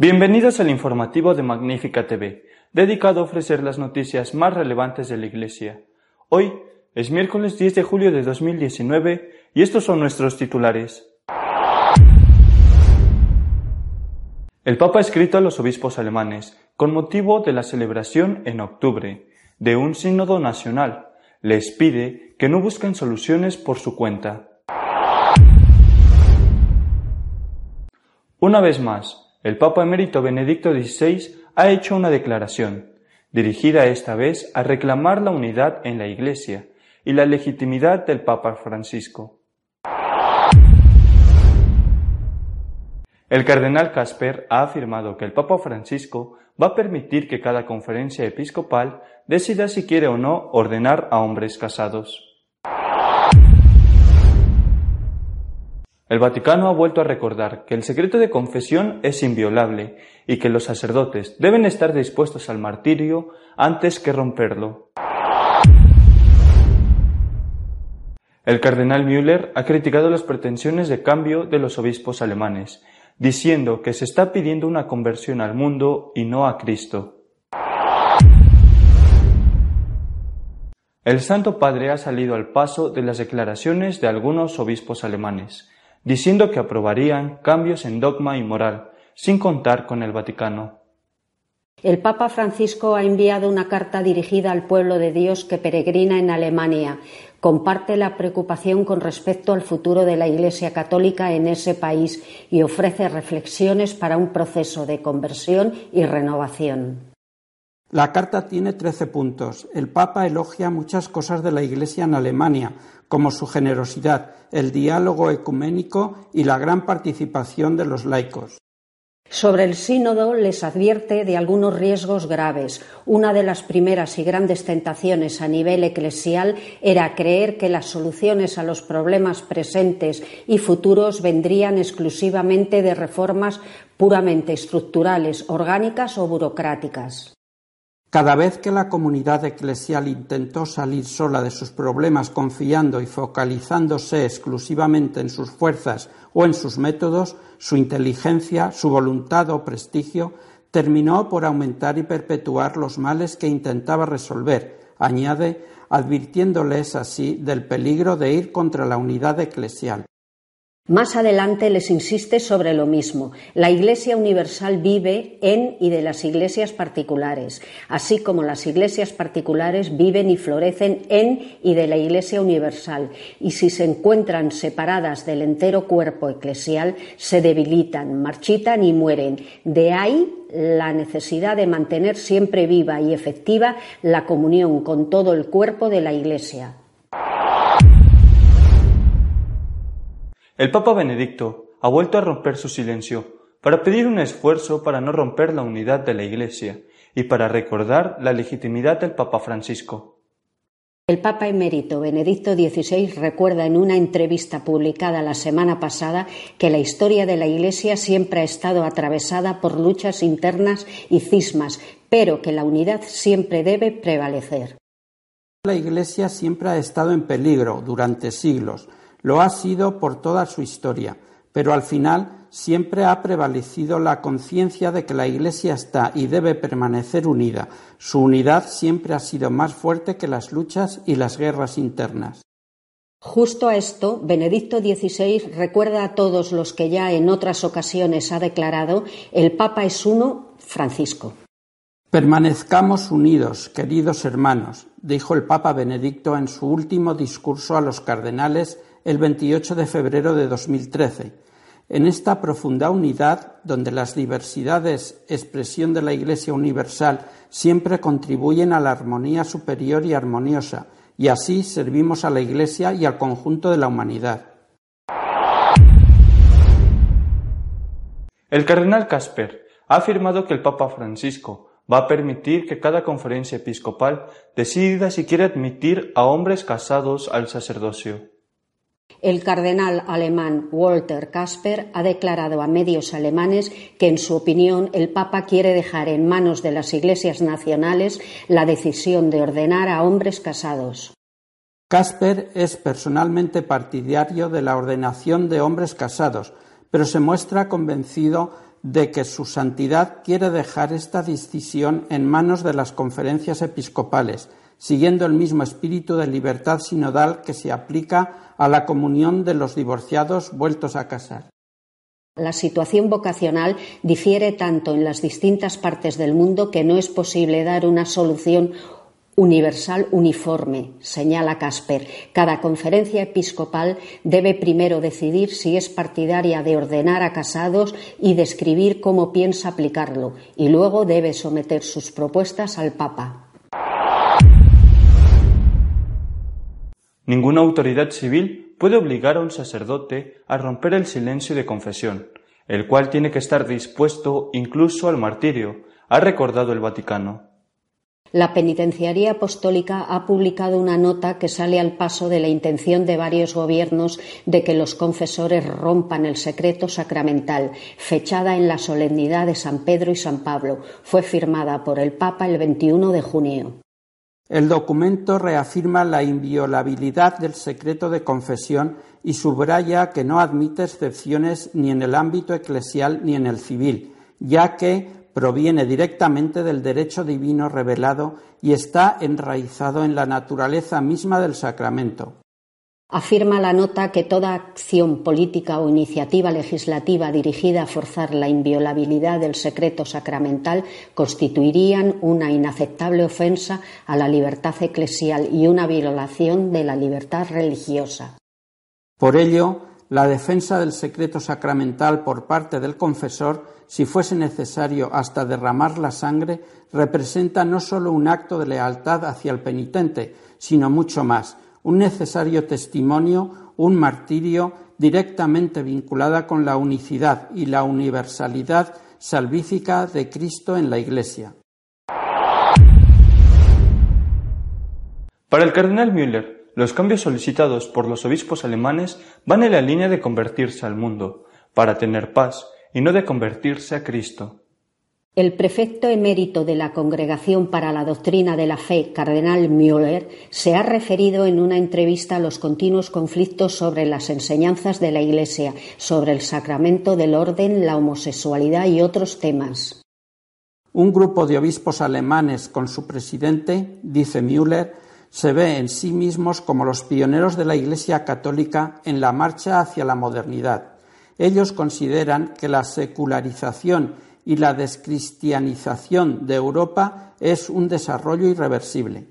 Bienvenidos al informativo de Magnífica TV, dedicado a ofrecer las noticias más relevantes de la Iglesia. Hoy es miércoles 10 de julio de 2019 y estos son nuestros titulares. El Papa ha escrito a los obispos alemanes con motivo de la celebración en octubre de un sínodo nacional. Les pide que no busquen soluciones por su cuenta. Una vez más, el Papa emérito Benedicto XVI ha hecho una declaración, dirigida esta vez a reclamar la unidad en la Iglesia y la legitimidad del Papa Francisco. El cardenal Casper ha afirmado que el Papa Francisco va a permitir que cada conferencia episcopal decida si quiere o no ordenar a hombres casados. El Vaticano ha vuelto a recordar que el secreto de confesión es inviolable y que los sacerdotes deben estar dispuestos al martirio antes que romperlo. El cardenal Müller ha criticado las pretensiones de cambio de los obispos alemanes diciendo que se está pidiendo una conversión al mundo y no a Cristo. El Santo Padre ha salido al paso de las declaraciones de algunos obispos alemanes, diciendo que aprobarían cambios en dogma y moral, sin contar con el Vaticano. El Papa Francisco ha enviado una carta dirigida al pueblo de Dios que peregrina en Alemania. Comparte la preocupación con respecto al futuro de la Iglesia Católica en ese país y ofrece reflexiones para un proceso de conversión y renovación. La carta tiene trece puntos. El Papa elogia muchas cosas de la Iglesia en Alemania, como su generosidad, el diálogo ecuménico y la gran participación de los laicos. Sobre el sínodo les advierte de algunos riesgos graves. Una de las primeras y grandes tentaciones a nivel eclesial era creer que las soluciones a los problemas presentes y futuros vendrían exclusivamente de reformas puramente estructurales, orgánicas o burocráticas. Cada vez que la comunidad eclesial intentó salir sola de sus problemas confiando y focalizándose exclusivamente en sus fuerzas o en sus métodos, su inteligencia, su voluntad o prestigio terminó por aumentar y perpetuar los males que intentaba resolver, añade, advirtiéndoles así del peligro de ir contra la unidad eclesial. Más adelante les insiste sobre lo mismo. La Iglesia Universal vive en y de las iglesias particulares, así como las iglesias particulares viven y florecen en y de la Iglesia Universal, y si se encuentran separadas del entero cuerpo eclesial, se debilitan, marchitan y mueren. De ahí la necesidad de mantener siempre viva y efectiva la comunión con todo el cuerpo de la Iglesia. El Papa Benedicto ha vuelto a romper su silencio para pedir un esfuerzo para no romper la unidad de la Iglesia y para recordar la legitimidad del Papa Francisco. El Papa emérito Benedicto XVI recuerda en una entrevista publicada la semana pasada que la historia de la Iglesia siempre ha estado atravesada por luchas internas y cismas, pero que la unidad siempre debe prevalecer. La Iglesia siempre ha estado en peligro durante siglos lo ha sido por toda su historia, pero al final siempre ha prevalecido la conciencia de que la Iglesia está y debe permanecer unida. Su unidad siempre ha sido más fuerte que las luchas y las guerras internas. Justo a esto, Benedicto XVI recuerda a todos los que ya en otras ocasiones ha declarado el Papa es uno, Francisco. Permanezcamos unidos, queridos hermanos, dijo el Papa Benedicto en su último discurso a los cardenales el 28 de febrero de 2013 En esta profunda unidad, donde las diversidades, expresión de la Iglesia universal, siempre contribuyen a la armonía superior y armoniosa, y así servimos a la Iglesia y al conjunto de la humanidad. El cardenal Casper ha afirmado que el Papa Francisco va a permitir que cada conferencia episcopal decida si quiere admitir a hombres casados al sacerdocio. El cardenal alemán Walter Kasper ha declarado a medios alemanes que, en su opinión, el Papa quiere dejar en manos de las iglesias nacionales la decisión de ordenar a hombres casados. Kasper es personalmente partidario de la ordenación de hombres casados, pero se muestra convencido de que su santidad quiere dejar esta decisión en manos de las conferencias episcopales, siguiendo el mismo espíritu de libertad sinodal que se aplica a la comunión de los divorciados vueltos a casar. La situación vocacional difiere tanto en las distintas partes del mundo que no es posible dar una solución universal uniforme, señala Casper. Cada conferencia episcopal debe primero decidir si es partidaria de ordenar a casados y describir cómo piensa aplicarlo, y luego debe someter sus propuestas al Papa. Ninguna autoridad civil puede obligar a un sacerdote a romper el silencio de confesión, el cual tiene que estar dispuesto incluso al martirio, ha recordado el Vaticano. La Penitenciaría Apostólica ha publicado una nota que sale al paso de la intención de varios gobiernos de que los confesores rompan el secreto sacramental, fechada en la solemnidad de San Pedro y San Pablo. Fue firmada por el Papa el 21 de junio. El documento reafirma la inviolabilidad del secreto de confesión y subraya que no admite excepciones ni en el ámbito eclesial ni en el civil, ya que proviene directamente del derecho divino revelado y está enraizado en la naturaleza misma del sacramento. Afirma la nota que toda acción política o iniciativa legislativa dirigida a forzar la inviolabilidad del secreto sacramental constituirían una inaceptable ofensa a la libertad eclesial y una violación de la libertad religiosa. Por ello, la defensa del secreto sacramental por parte del confesor, si fuese necesario hasta derramar la sangre, representa no solo un acto de lealtad hacia el penitente, sino mucho más, un necesario testimonio, un martirio directamente vinculada con la unicidad y la universalidad salvífica de Cristo en la Iglesia. Para el cardenal Müller, los cambios solicitados por los obispos alemanes van en la línea de convertirse al mundo, para tener paz, y no de convertirse a Cristo. El prefecto emérito de la Congregación para la Doctrina de la Fe, cardenal Müller, se ha referido en una entrevista a los continuos conflictos sobre las enseñanzas de la Iglesia, sobre el sacramento del orden, la homosexualidad y otros temas. Un grupo de obispos alemanes con su presidente, dice Müller, se ve en sí mismos como los pioneros de la Iglesia católica en la marcha hacia la modernidad. Ellos consideran que la secularización y la descristianización de Europa es un desarrollo irreversible.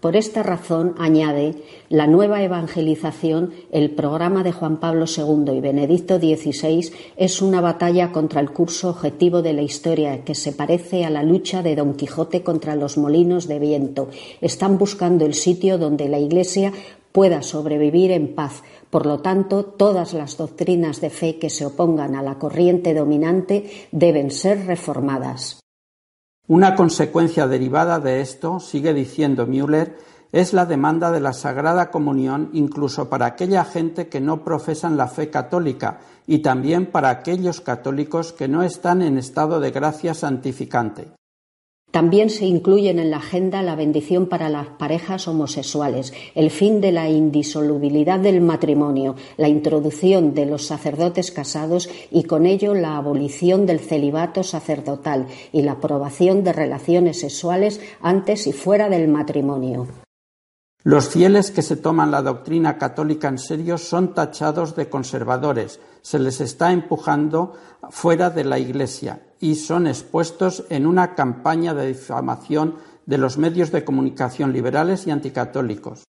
Por esta razón, añade, la nueva evangelización, el programa de Juan Pablo II y Benedicto XVI, es una batalla contra el curso objetivo de la historia que se parece a la lucha de Don Quijote contra los molinos de viento. Están buscando el sitio donde la Iglesia pueda sobrevivir en paz. Por lo tanto, todas las doctrinas de fe que se opongan a la corriente dominante deben ser reformadas. Una consecuencia derivada de esto, sigue diciendo Müller, es la demanda de la Sagrada Comunión incluso para aquella gente que no profesan la fe católica y también para aquellos católicos que no están en estado de gracia santificante. También se incluyen en la agenda la bendición para las parejas homosexuales, el fin de la indisolubilidad del matrimonio, la introducción de los sacerdotes casados y con ello la abolición del celibato sacerdotal y la aprobación de relaciones sexuales antes y fuera del matrimonio. Los fieles que se toman la doctrina católica en serio son tachados de conservadores, se les está empujando fuera de la Iglesia y son expuestos en una campaña de difamación de los medios de comunicación liberales y anticatólicos.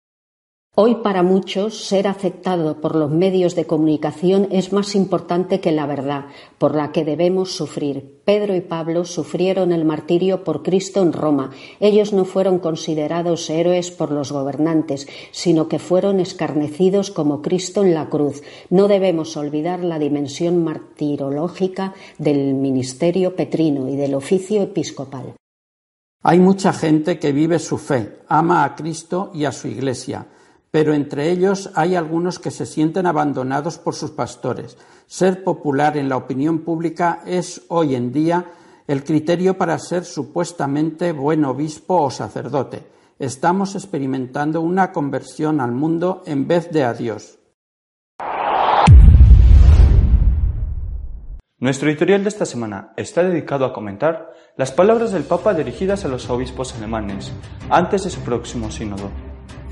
Hoy para muchos ser aceptado por los medios de comunicación es más importante que la verdad, por la que debemos sufrir. Pedro y Pablo sufrieron el martirio por Cristo en Roma. Ellos no fueron considerados héroes por los gobernantes, sino que fueron escarnecidos como Cristo en la cruz. No debemos olvidar la dimensión martirológica del ministerio petrino y del oficio episcopal. Hay mucha gente que vive su fe, ama a Cristo y a su Iglesia pero entre ellos hay algunos que se sienten abandonados por sus pastores. Ser popular en la opinión pública es hoy en día el criterio para ser supuestamente buen obispo o sacerdote. Estamos experimentando una conversión al mundo en vez de a Dios. Nuestro editorial de esta semana está dedicado a comentar las palabras del Papa dirigidas a los obispos alemanes antes de su próximo sínodo.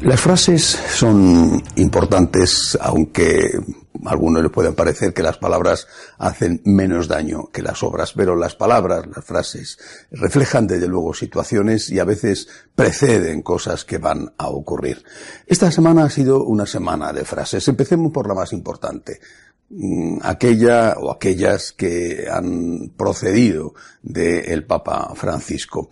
Las frases son importantes, aunque a algunos le pueden parecer que las palabras hacen menos daño que las obras, pero las palabras, las frases, reflejan desde luego situaciones y a veces preceden cosas que van a ocurrir. Esta semana ha sido una semana de frases. Empecemos por la más importante mm, aquella o aquellas que han procedido del Papa Francisco.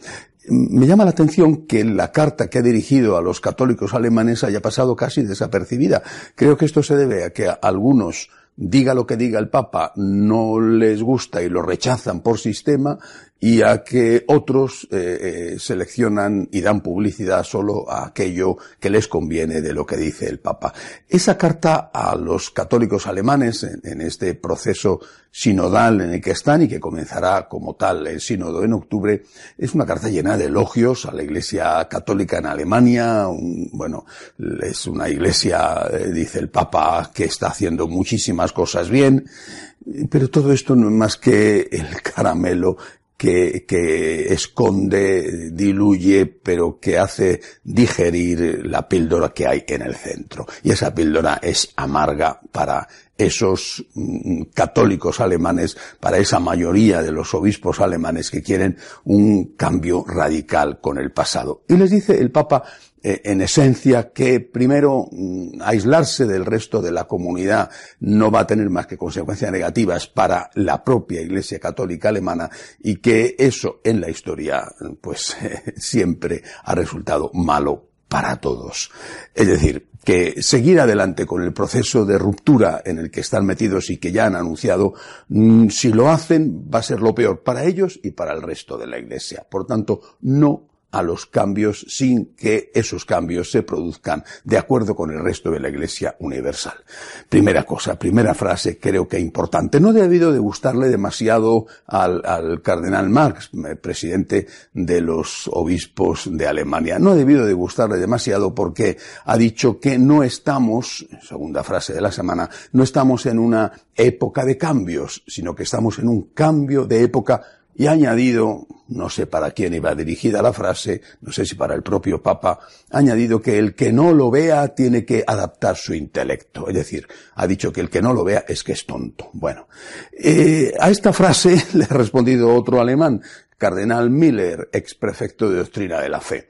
Me llama la atención que la carta que ha dirigido a los católicos alemanes haya pasado casi desapercibida. Creo que esto se debe a que algunos diga lo que diga el Papa, no les gusta y lo rechazan por sistema, y a que otros eh, eh, seleccionan y dan publicidad solo a aquello que les conviene de lo que dice el Papa. Esa carta a los católicos alemanes en, este proceso sinodal en el que están y que comenzará como tal el sínodo en octubre es una carta llena de elogios a la Iglesia católica en Alemania. bueno, es una Iglesia, eh, dice el Papa, que está haciendo muchísimas cosas bien. Pero todo esto no es más que el caramelo que, esconde, diluye, pero que hace digerir la píldora que hay en el centro. Y esa píldora es amarga para esos mm, católicos alemanes, para esa mayoría de los obispos alemanes que quieren un cambio radical con el pasado. Y les dice el Papa en esencia que primero mm, aislarse del resto de la comunidad no va a tener más que consecuencias negativas para la propia Iglesia Católica alemana y que eso en la historia pues siempre ha resultado malo para todos. Es decir, que seguir adelante con el proceso de ruptura en el que están metidos y que ya han anunciado, mm, si lo hacen va a ser lo peor para ellos y para el resto de la Iglesia. Por tanto, no a los cambios sin que esos cambios se produzcan de acuerdo con el resto de la Iglesia Universal. Primera cosa, primera frase, creo que importante. No ha debido de gustarle demasiado al, al, cardenal Marx, eh, presidente de los obispos de Alemania. No ha debido de gustarle demasiado porque ha dicho que no estamos, segunda frase de la semana, no estamos en una época de cambios, sino que estamos en un cambio de época y ha añadido, no sé para quién iba dirigida la frase, no sé si para el propio Papa, añadido que el que no lo vea tiene que adaptar su intelecto. Es decir, ha dicho que el que no lo vea es que es tonto. Bueno, eh, a esta frase le ha respondido otro alemán, Cardenal Miller, ex prefecto de doctrina de la fe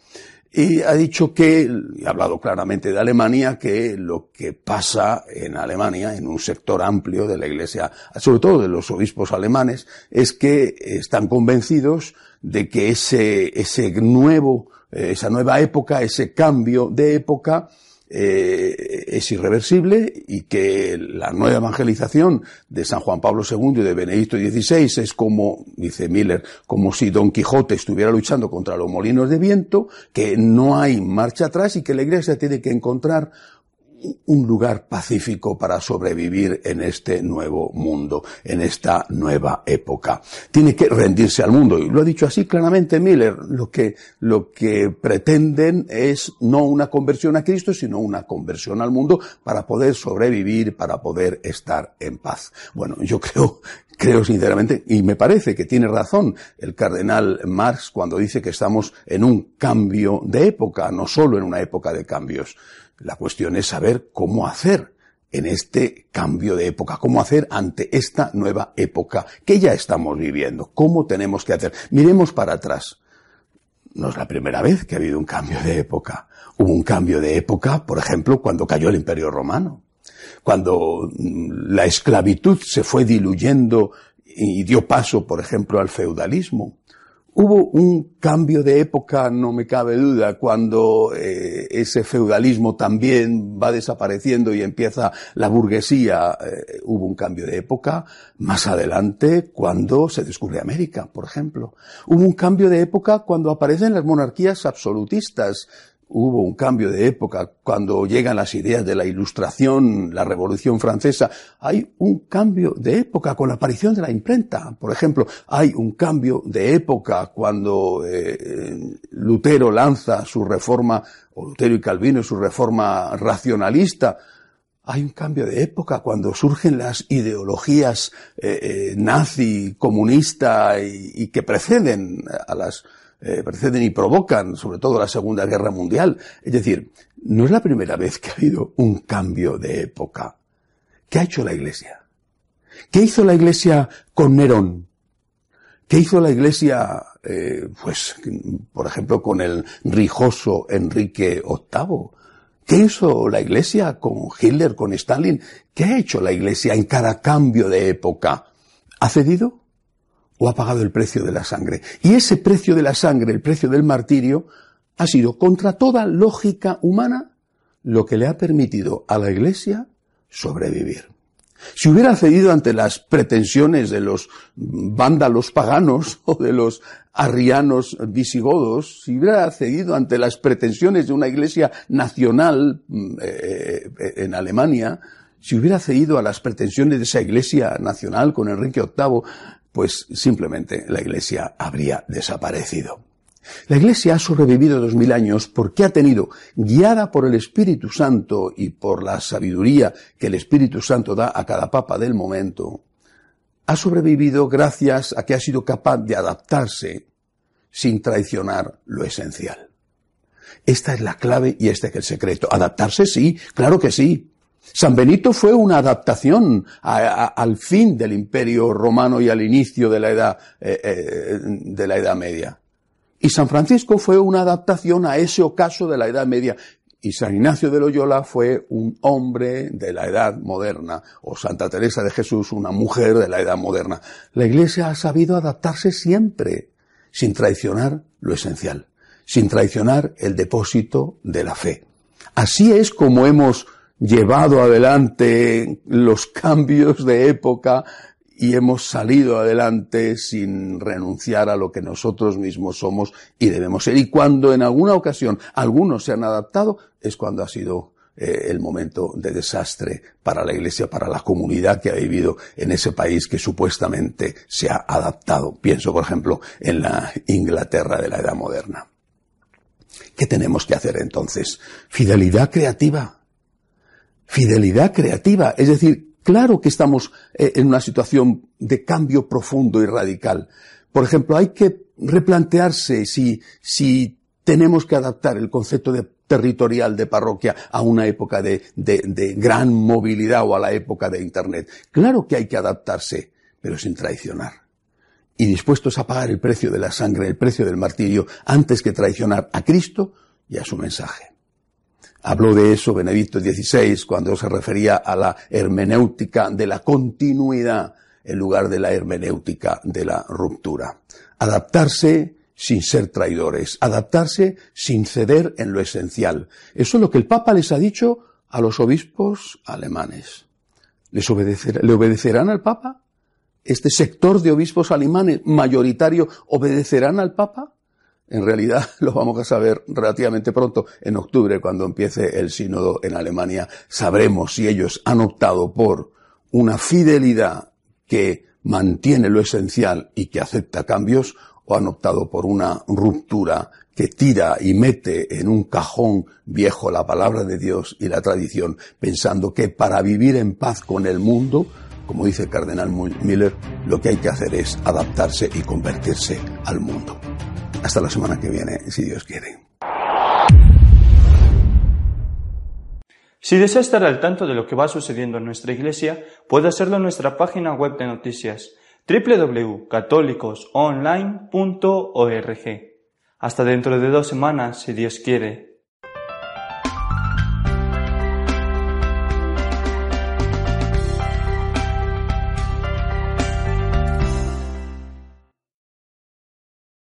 y ha dicho que, ha hablado claramente de Alemania, que lo que pasa en Alemania, en un sector amplio de la Iglesia, sobre todo de los obispos alemanes, es que están convencidos de que ese, ese nuevo, eh, esa nueva época, ese cambio de época, eh, es irreversible y que la nueva evangelización de San Juan Pablo II y de Benedicto XVI es como, dice Miller, como si Don Quijote estuviera luchando contra los molinos de viento, que no hay marcha atrás y que la Iglesia tiene que encontrar un lugar pacífico para sobrevivir en este nuevo mundo, en esta nueva época. Tiene que rendirse al mundo. Y lo ha dicho así claramente Miller. Lo que, lo que pretenden es no una conversión a Cristo, sino una conversión al mundo para poder sobrevivir, para poder estar en paz. Bueno, yo creo, creo sinceramente, y me parece que tiene razón el cardenal Marx cuando dice que estamos en un cambio de época, no solo en una época de cambios. La cuestión es saber cómo hacer en este cambio de época, cómo hacer ante esta nueva época que ya estamos viviendo, cómo tenemos que hacer. Miremos para atrás. no es la primera vez que ha habido un cambio de época. Hubo un cambio de época, por ejemplo, cuando cayó el Imperio Romano, cuando mm, la esclavitud se fue diluyendo y dio paso, por ejemplo, al feudalismo. Hubo un cambio de época, no me cabe duda, cuando eh, ese feudalismo también va desapareciendo y empieza la burguesía. Eh, hubo un cambio de época más adelante cuando se descubre América, por ejemplo. Hubo un cambio de época cuando aparecen las monarquías absolutistas hubo un cambio de época cuando llegan las ideas de la Ilustración, la Revolución Francesa. Hay un cambio de época con la aparición de la imprenta. Por ejemplo, hay un cambio de época cuando eh, Lutero lanza su reforma, o Lutero y Calvino su reforma racionalista. Hay un cambio de época cuando surgen las ideologías eh, eh, nazi, comunista y que preceden a las eh, preceden y provocan, sobre todo la Segunda Guerra Mundial. Es decir, no es la primera vez que ha habido un cambio de época. ¿Qué ha hecho la Iglesia? ¿Qué hizo la Iglesia con Nerón? ¿Qué hizo la Iglesia, eh, pues, por ejemplo, con el rijoso Enrique VIII? ¿Qué hizo la Iglesia con Hitler, con Stalin? ¿Qué ha hecho la Iglesia en cada cambio de época? ¿Ha cedido? O ha pagado el precio de la sangre. Y ese precio de la sangre, el precio del martirio, ha sido contra toda lógica humana lo que le ha permitido a la Iglesia sobrevivir. Si hubiera cedido ante las pretensiones de los vándalos paganos o de los arrianos visigodos, si hubiera cedido ante las pretensiones de una iglesia nacional mm, eh, eh, en Alemania, si hubiera cedido a las pretensiones de esa iglesia nacional con Enrique VIII, pues simplemente la Iglesia habría desaparecido. La Iglesia ha sobrevivido dos mil años porque ha tenido, guiada por el Espíritu Santo y por la sabiduría que el Espíritu Santo da a cada papa del momento, ha sobrevivido gracias a que ha sido capaz de adaptarse sin traicionar lo esencial. Esta es la clave y este es el secreto. Adaptarse sí, claro que sí, San Benito fue una adaptación al fin del Imperio Romano y al inicio de la edad eh, eh, de la Edad Media. Y San Francisco fue una adaptación a ese ocaso de la Edad Media. Y San Ignacio de Loyola fue un hombre de la edad moderna, o Santa Teresa de Jesús una mujer de la edad moderna. La Iglesia ha sabido adaptarse siempre, sin traicionar lo esencial, sin traicionar el depósito de la fe. Así es como hemos llevado adelante los cambios de época y hemos salido adelante sin renunciar a lo que nosotros mismos somos y debemos ser. Y cuando en alguna ocasión algunos se han adaptado, es cuando ha sido eh, el momento de desastre para la Iglesia, para la comunidad que ha vivido en ese país que supuestamente se ha adaptado. Pienso, por ejemplo, en la Inglaterra de la Edad Moderna. ¿Qué tenemos que hacer entonces? Fidelidad creativa fidelidad creativa. Es decir, claro que estamos eh, en una situación de cambio profundo y radical. Por ejemplo, hay que replantearse si, si tenemos que adaptar el concepto de territorial de parroquia a una época de, de, de, gran movilidad o a la época de Internet. Claro que hay que adaptarse, pero sin traicionar. Y dispuestos a pagar el precio de la sangre, el precio del martirio, antes que traicionar a Cristo y a su mensaje. Habló de eso Benedicto XVI cuando se refería a la hermenéutica de la continuidad en lugar de la hermenéutica de la ruptura. Adaptarse sin ser traidores, adaptarse sin ceder en lo esencial. Eso es lo que el Papa les ha dicho a los obispos alemanes. ¿Les ¿Le obedecerán al Papa? ¿Este sector de obispos alemanes mayoritario obedecerán al Papa? En realidad lo vamos a saber relativamente pronto, en octubre, cuando empiece el sínodo en Alemania. Sabremos si ellos han optado por una fidelidad que mantiene lo esencial y que acepta cambios o han optado por una ruptura que tira y mete en un cajón viejo la palabra de Dios y la tradición, pensando que para vivir en paz con el mundo, como dice el cardenal Miller, lo que hay que hacer es adaptarse y convertirse al mundo. Hasta la semana que viene, si Dios quiere. Si desea estar al tanto de lo que va sucediendo en nuestra iglesia, puede hacerlo en nuestra página web de noticias www.católicosonline.org. Hasta dentro de dos semanas, si Dios quiere.